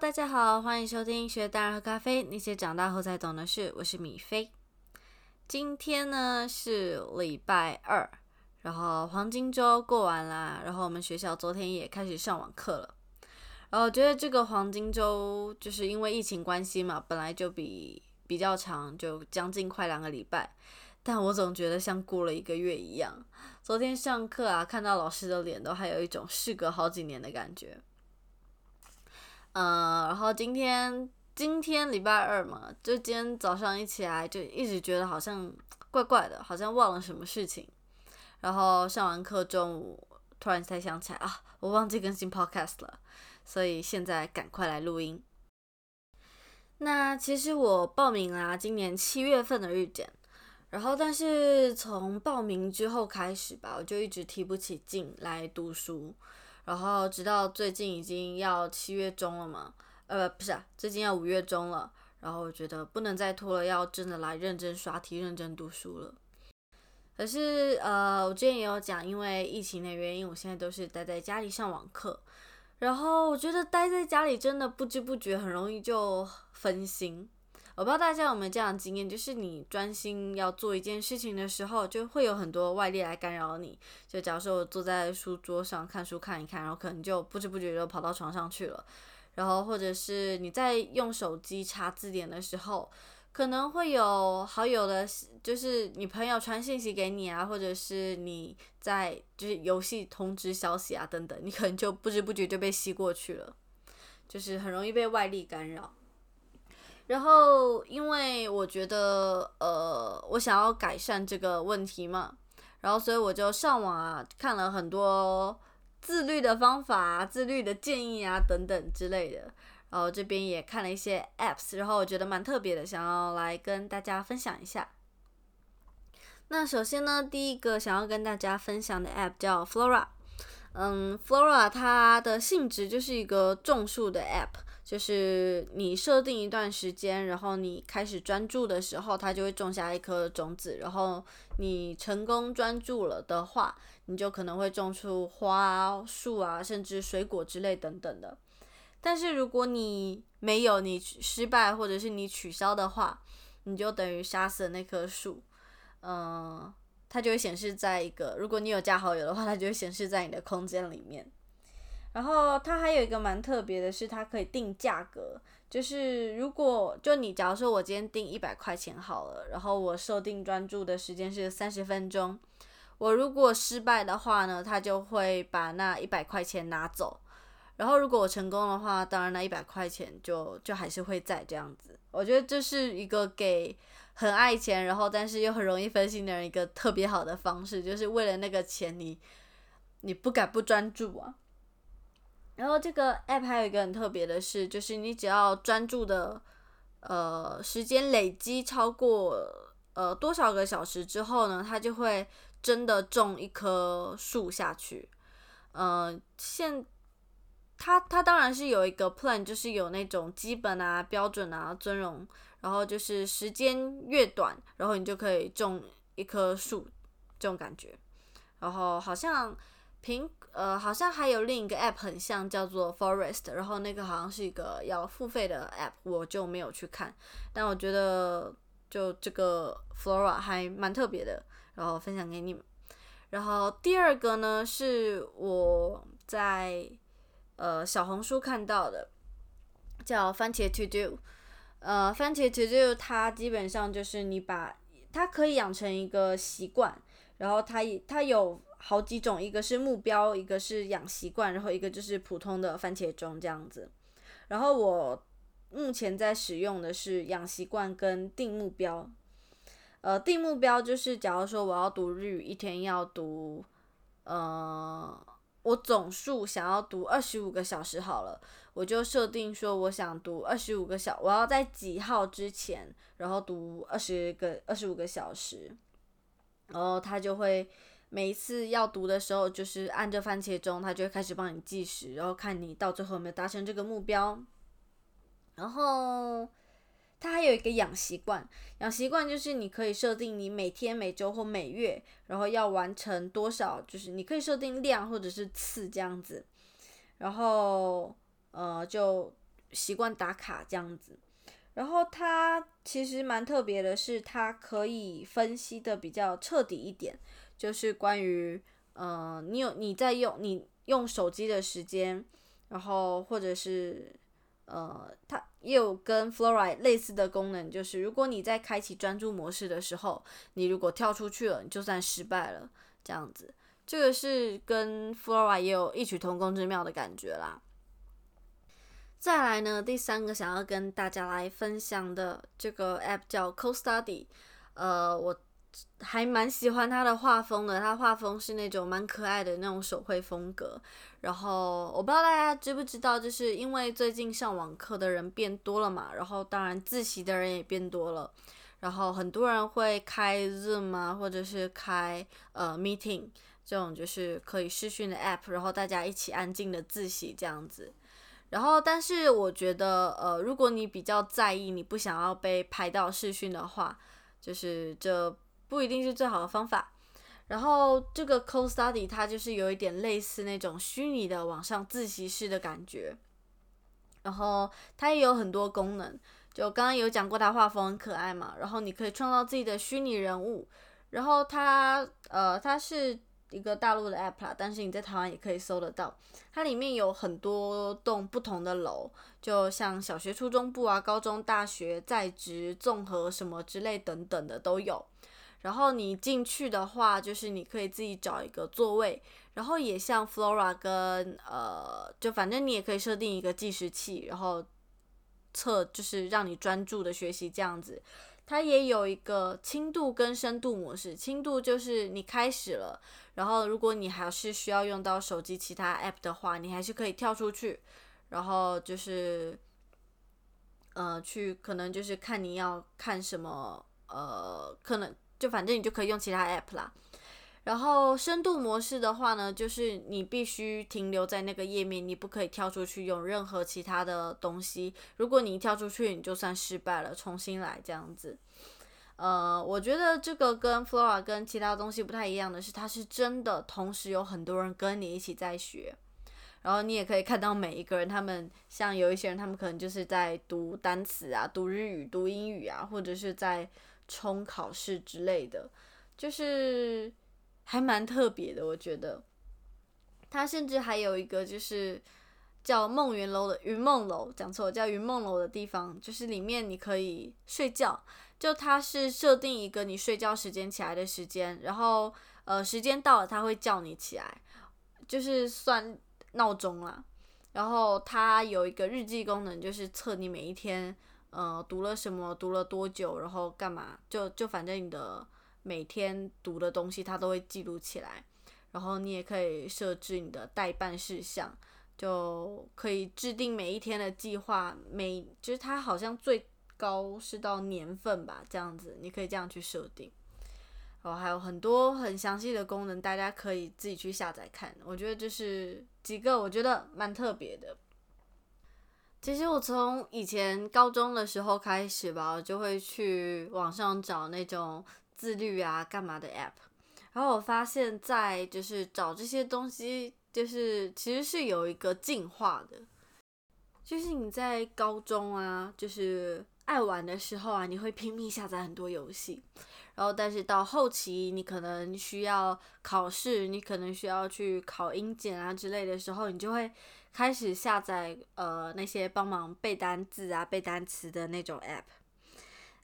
大家好，欢迎收听学大人喝咖啡，那些长大后才懂的事。我是米菲。今天呢是礼拜二，然后黄金周过完啦，然后我们学校昨天也开始上网课了。然后觉得这个黄金周就是因为疫情关系嘛，本来就比比较长，就将近快两个礼拜，但我总觉得像过了一个月一样。昨天上课啊，看到老师的脸，都还有一种事隔好几年的感觉。呃，然后今天今天礼拜二嘛，就今天早上一起来就一直觉得好像怪怪的，好像忘了什么事情。然后上完课中午突然才想起来啊，我忘记更新 podcast 了，所以现在赶快来录音。那其实我报名啦，今年七月份的日检，然后但是从报名之后开始吧，我就一直提不起劲来读书。然后直到最近已经要七月中了嘛，呃，不是啊，最近要五月中了。然后我觉得不能再拖了，要真的来认真刷题、认真读书了。可是呃，我之前也有讲，因为疫情的原因，我现在都是待在家里上网课。然后我觉得待在家里真的不知不觉很容易就分心。我不知道大家有没有这样的经验，就是你专心要做一件事情的时候，就会有很多外力来干扰你。就假如说我坐在书桌上看书看一看，然后可能就不知不觉就跑到床上去了。然后或者是你在用手机查字典的时候，可能会有好友的，就是你朋友传信息给你啊，或者是你在就是游戏通知消息啊等等，你可能就不知不觉就被吸过去了，就是很容易被外力干扰。然后，因为我觉得，呃，我想要改善这个问题嘛，然后所以我就上网啊，看了很多自律的方法、自律的建议啊等等之类的。然后这边也看了一些 apps，然后我觉得蛮特别的，想要来跟大家分享一下。那首先呢，第一个想要跟大家分享的 app 叫 Flora。嗯，Flora 它的性质就是一个种树的 app。就是你设定一段时间，然后你开始专注的时候，它就会种下一颗种子。然后你成功专注了的话，你就可能会种出花、树啊，甚至水果之类等等的。但是如果你没有，你失败或者是你取消的话，你就等于杀死了那棵树。嗯，它就会显示在一个，如果你有加好友的话，它就会显示在你的空间里面。然后它还有一个蛮特别的是，它可以定价格，就是如果就你假如说我今天定一百块钱好了，然后我设定专注的时间是三十分钟，我如果失败的话呢，它就会把那一百块钱拿走，然后如果我成功的话，当然那一百块钱就就还是会在这样子。我觉得这是一个给很爱钱，然后但是又很容易分心的人一个特别好的方式，就是为了那个钱，你你不敢不专注啊。然后这个 app 还有一个很特别的是，就是你只要专注的，呃，时间累积超过呃多少个小时之后呢，它就会真的种一棵树下去。呃，现它它当然是有一个 plan，就是有那种基本啊、标准啊、尊荣，然后就是时间越短，然后你就可以种一棵树这种感觉。然后好像。苹呃，好像还有另一个 app 很像，叫做 Forest，然后那个好像是一个要付费的 app，我就没有去看。但我觉得就这个 Flora 还蛮特别的，然后分享给你们。然后第二个呢，是我在呃小红书看到的，叫番茄 To Do。呃，番茄 To Do 它基本上就是你把它可以养成一个习惯，然后它它有。好几种，一个是目标，一个是养习惯，然后一个就是普通的番茄钟这样子。然后我目前在使用的是养习惯跟定目标。呃，定目标就是假如说我要读日语，一天要读，呃，我总数想要读二十五个小时好了，我就设定说我想读二十五个小，我要在几号之前，然后读二十个二十五个小时，然后它就会。每一次要读的时候，就是按着番茄钟，它就会开始帮你计时，然后看你到最后有没有达成这个目标。然后它还有一个养习惯，养习惯就是你可以设定你每天、每周或每月，然后要完成多少，就是你可以设定量或者是次这样子。然后呃，就习惯打卡这样子。然后它其实蛮特别的是，它可以分析的比较彻底一点，就是关于呃，你有你在用你用手机的时间，然后或者是呃，它也有跟 Flora 类似的功能，就是如果你在开启专注模式的时候，你如果跳出去了，你就算失败了这样子。这个是跟 Flora 也有异曲同工之妙的感觉啦。再来呢，第三个想要跟大家来分享的这个 app 叫 Co Study，呃，我还蛮喜欢他的画风的，他画风是那种蛮可爱的那种手绘风格。然后我不知道大家知不知道，就是因为最近上网课的人变多了嘛，然后当然自习的人也变多了，然后很多人会开 Zoom 啊，或者是开呃 Meeting 这种就是可以视讯的 app，然后大家一起安静的自习这样子。然后，但是我觉得，呃，如果你比较在意，你不想要被拍到视讯的话，就是这不一定是最好的方法。然后，这个 Co Study 它就是有一点类似那种虚拟的网上自习室的感觉。然后，它也有很多功能，就刚刚有讲过，它画风很可爱嘛。然后，你可以创造自己的虚拟人物。然后，它，呃，它是。一个大陆的 app 啦，但是你在台湾也可以搜得到。它里面有很多栋不同的楼，就像小学、初中部啊、高中、大学、在职、综合什么之类等等的都有。然后你进去的话，就是你可以自己找一个座位，然后也像 Flora 跟呃，就反正你也可以设定一个计时器，然后测就是让你专注的学习这样子。它也有一个轻度跟深度模式，轻度就是你开始了，然后如果你还是需要用到手机其他 app 的话，你还是可以跳出去，然后就是，呃，去可能就是看你要看什么，呃，可能就反正你就可以用其他 app 啦。然后深度模式的话呢，就是你必须停留在那个页面，你不可以跳出去用任何其他的东西。如果你跳出去，你就算失败了，重新来这样子。呃，我觉得这个跟 Flora 跟其他东西不太一样的是，它是真的同时有很多人跟你一起在学，然后你也可以看到每一个人，他们像有一些人，他们可能就是在读单词啊、读日语、读英语啊，或者是在冲考试之类的，就是。还蛮特别的，我觉得。它甚至还有一个就是叫梦圆楼的云梦楼，讲错，叫云梦楼的地方，就是里面你可以睡觉。就它是设定一个你睡觉时间起来的时间，然后呃时间到了它会叫你起来，就是算闹钟啦。然后它有一个日记功能，就是测你每一天呃读了什么，读了多久，然后干嘛，就就反正你的。每天读的东西，它都会记录起来，然后你也可以设置你的代办事项，就可以制定每一天的计划。每就是它好像最高是到年份吧，这样子你可以这样去设定。然后还有很多很详细的功能，大家可以自己去下载看。我觉得这是几个我觉得蛮特别的。其实我从以前高中的时候开始吧，我就会去网上找那种。自律啊，干嘛的 app？然后我发现，在就是找这些东西，就是其实是有一个进化的。就是你在高中啊，就是爱玩的时候啊，你会拼命下载很多游戏。然后，但是到后期，你可能需要考试，你可能需要去考英检啊之类的时候，你就会开始下载呃那些帮忙背单字啊、背单词的那种 app。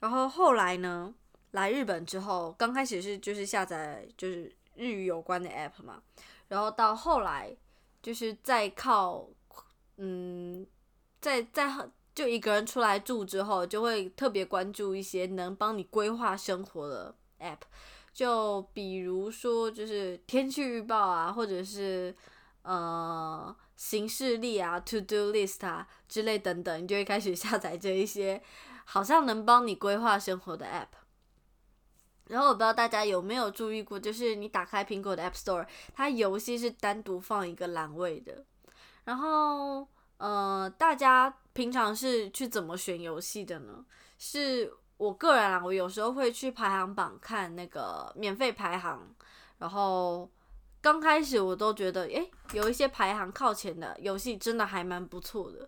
然后后来呢？来日本之后，刚开始是就是下载就是日语有关的 app 嘛，然后到后来就是再靠，嗯，在在就一个人出来住之后，就会特别关注一些能帮你规划生活的 app，就比如说就是天气预报啊，或者是呃行事历啊、to do list 啊之类等等，你就会开始下载这一些好像能帮你规划生活的 app。然后我不知道大家有没有注意过，就是你打开苹果的 App Store，它游戏是单独放一个栏位的。然后，呃，大家平常是去怎么选游戏的呢？是我个人啊，我有时候会去排行榜看那个免费排行。然后刚开始我都觉得，诶，有一些排行靠前的游戏真的还蛮不错的。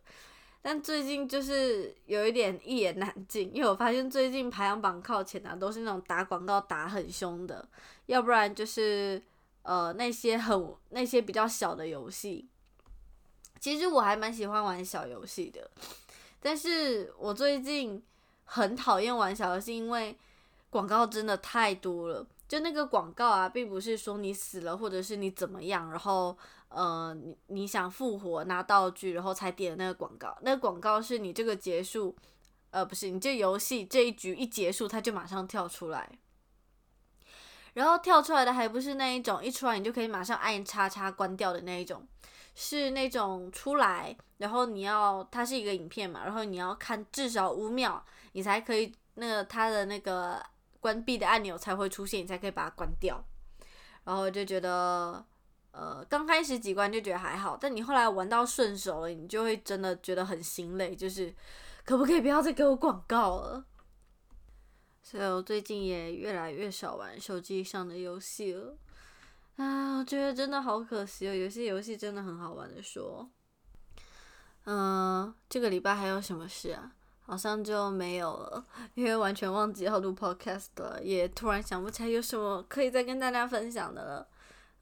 但最近就是有一点一言难尽，因为我发现最近排行榜靠前的都是那种打广告打很凶的，要不然就是呃那些很那些比较小的游戏。其实我还蛮喜欢玩小游戏的，但是我最近很讨厌玩小游戏，因为广告真的太多了。就那个广告啊，并不是说你死了或者是你怎么样，然后呃你你想复活拿道具，然后才点的那个广告。那个广告是你这个结束，呃不是你这游戏这一局一结束，它就马上跳出来，然后跳出来的还不是那一种一出来你就可以马上按叉叉关掉的那一种。是那种出来，然后你要它是一个影片嘛，然后你要看至少五秒，你才可以那个它的那个关闭的按钮才会出现，你才可以把它关掉。然后就觉得，呃，刚开始几关就觉得还好，但你后来玩到顺手了，你就会真的觉得很心累，就是可不可以不要再给我广告了？所以我最近也越来越少玩手机上的游戏了。啊，我觉得真的好可惜哦，有些游戏真的很好玩的说。嗯，这个礼拜还有什么事啊？好像就没有了，因为完全忘记要录 podcast 了，也突然想不起来有什么可以再跟大家分享的了。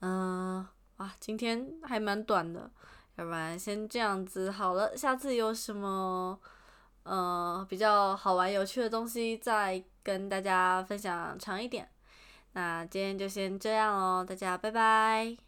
嗯，哇，今天还蛮短的，要不然先这样子好了，下次有什么呃比较好玩有趣的东西再跟大家分享长一点。那今天就先这样喽，大家拜拜。